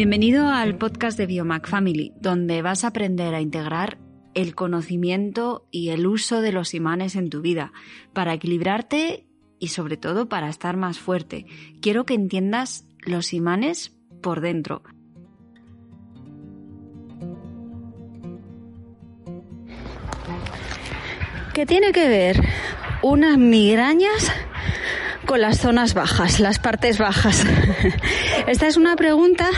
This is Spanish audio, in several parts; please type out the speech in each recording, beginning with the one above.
Bienvenido al podcast de Biomac Family, donde vas a aprender a integrar el conocimiento y el uso de los imanes en tu vida para equilibrarte y sobre todo para estar más fuerte. Quiero que entiendas los imanes por dentro. ¿Qué tiene que ver unas migrañas con las zonas bajas, las partes bajas? Esta es una pregunta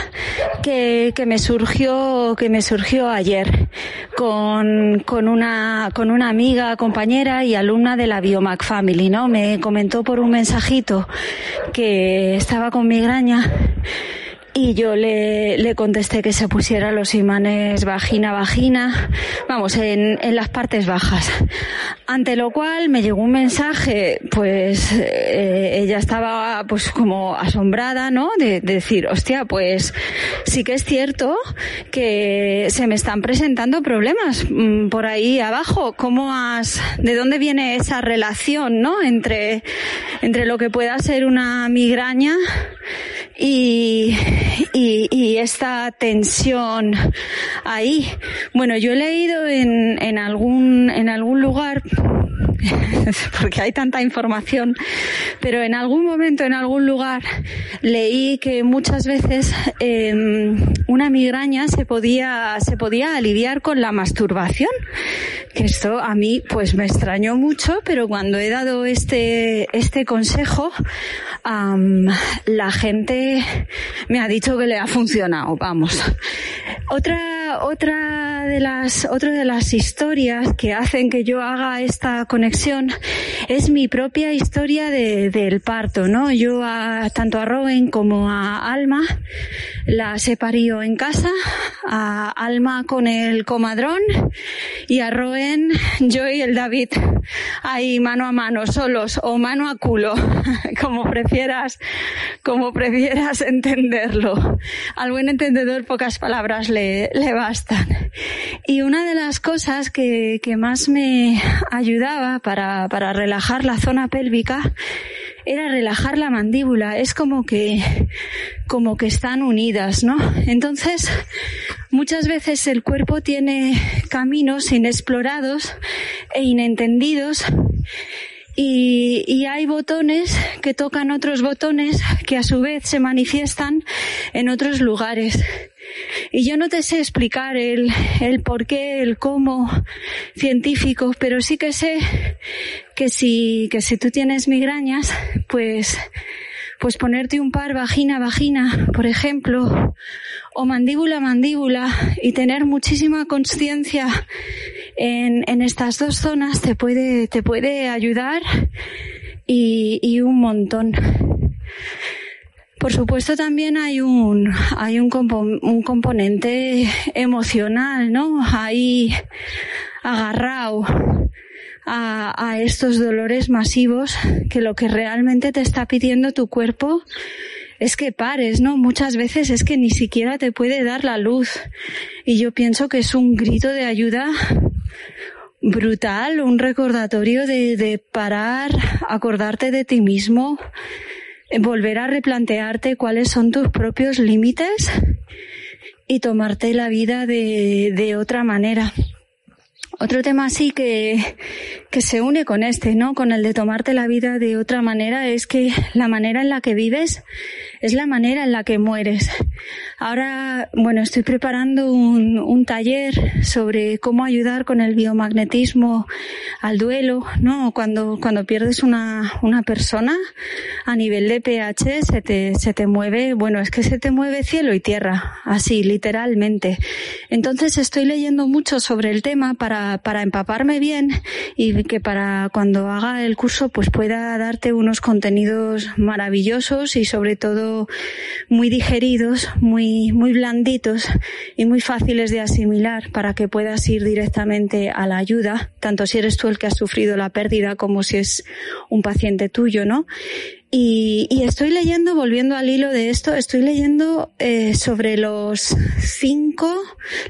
que, me surgió, que me surgió ayer con, con, una, con una amiga, compañera y alumna de la Biomac Family, ¿no? Me comentó por un mensajito que estaba con migraña y yo le, le contesté que se pusiera los imanes vagina-vagina, vamos, en, en las partes bajas. Ante lo cual me llegó un mensaje, pues eh, ella estaba pues como asombrada, ¿no? De, de, decir, hostia, pues sí que es cierto que se me están presentando problemas mm, por ahí abajo. ¿Cómo has, de dónde viene esa relación, ¿no? Entre, entre lo que pueda ser una migraña y, y, y, esta tensión ahí. Bueno, yo he leído en, en algún, en algún lugar porque hay tanta información, pero en algún momento, en algún lugar, leí que muchas veces eh, una migraña se podía, se podía aliviar con la masturbación. Esto a mí pues me extrañó mucho, pero cuando he dado este, este consejo, la gente me ha dicho que le ha funcionado, vamos. Otra, otra de las, otra de las historias que hacen que yo haga esta conexión es mi propia historia de, del parto, ¿no? Yo a, tanto a Rowen como a Alma la separío en casa, a Alma con el comadrón y a Rowen yo y el David ahí mano a mano, solos o mano a culo, como prefieras, como prefieras entenderlo. Al buen entendedor pocas palabras le, le Y una de las cosas que, que más me ayudaba para, para relajar la zona pélvica era relajar la mandíbula. Es como que, como que están unidas, ¿no? Entonces, muchas veces el cuerpo tiene caminos inexplorados e inentendidos y, hay botones que tocan otros botones que a su vez se manifiestan en otros lugares. Y yo no te sé explicar el, el por qué, el cómo científico, pero sí que sé que si, que si tú tienes migrañas, pues, pues ponerte un par vagina vagina, por ejemplo, o mandíbula mandíbula y tener muchísima conciencia en, en estas dos zonas te puede, te puede ayudar y, y un montón. Por supuesto también hay un, hay un, un componente emocional, ¿no? Ahí agarrado a, a estos dolores masivos que lo que realmente te está pidiendo tu cuerpo es que pares, ¿no? Muchas veces es que ni siquiera te puede dar la luz. Y yo pienso que es un grito de ayuda brutal, un recordatorio de, parar, acordarte de ti mismo, volver a replantearte cuáles son tus propios límites y tomarte la vida de, de otra manera. Otro tema así que, que se une con este, ¿no? Con el de tomarte la vida de otra manera es que la manera en la que vives es la manera en la que mueres. Ahora, bueno, estoy preparando un, un taller sobre cómo ayudar con el biomagnetismo al duelo, ¿no? Cuando, cuando pierdes una, una persona a nivel de pH se te, se te mueve, bueno, es que se te mueve cielo y tierra, así, literalmente. Entonces estoy leyendo mucho sobre el tema para para, empaparme bien y que para cuando haga el curso pues pueda darte unos contenidos maravillosos y sobre todo muy digeridos, muy, muy blanditos y muy fáciles de asimilar para que puedas ir directamente a la ayuda, tanto si eres tú el que has sufrido la pérdida como si es un paciente tuyo, ¿no? Y, y, estoy leyendo, volviendo al hilo de esto, estoy leyendo eh, sobre los cinco,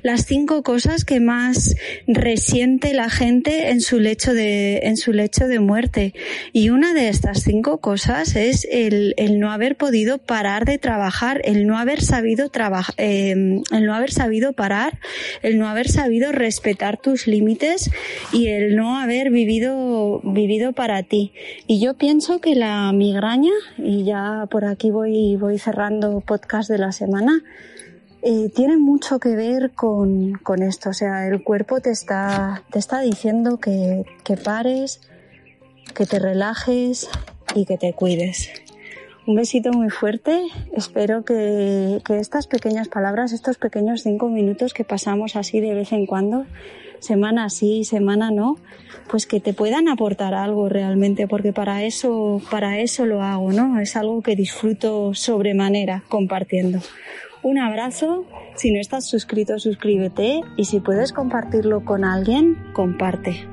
las cinco cosas que más resiente la gente en su lecho de, en su lecho de muerte. Y una de estas cinco cosas es el, el no haber podido parar de trabajar, el no haber sabido trabajar, eh, el no haber sabido parar, el no haber sabido respetar tus límites y el no haber vivido, vivido para ti. Y yo pienso que la migración y ya por aquí voy, voy cerrando podcast de la semana, eh, tiene mucho que ver con, con, esto. O sea, el cuerpo te está, te está diciendo que, que pares, que te relajes y que te cuides. Un besito muy fuerte. Espero que, estas pequeñas palabras, estos pequeños cinco minutos que pasamos así de vez en cuando, semana sí, semana no, pues que te puedan aportar algo realmente, porque para eso, para eso lo hago, ¿no? Es algo que disfruto sobremanera compartiendo. Un abrazo, si no estás suscrito, suscríbete y si puedes compartirlo con alguien, comparte.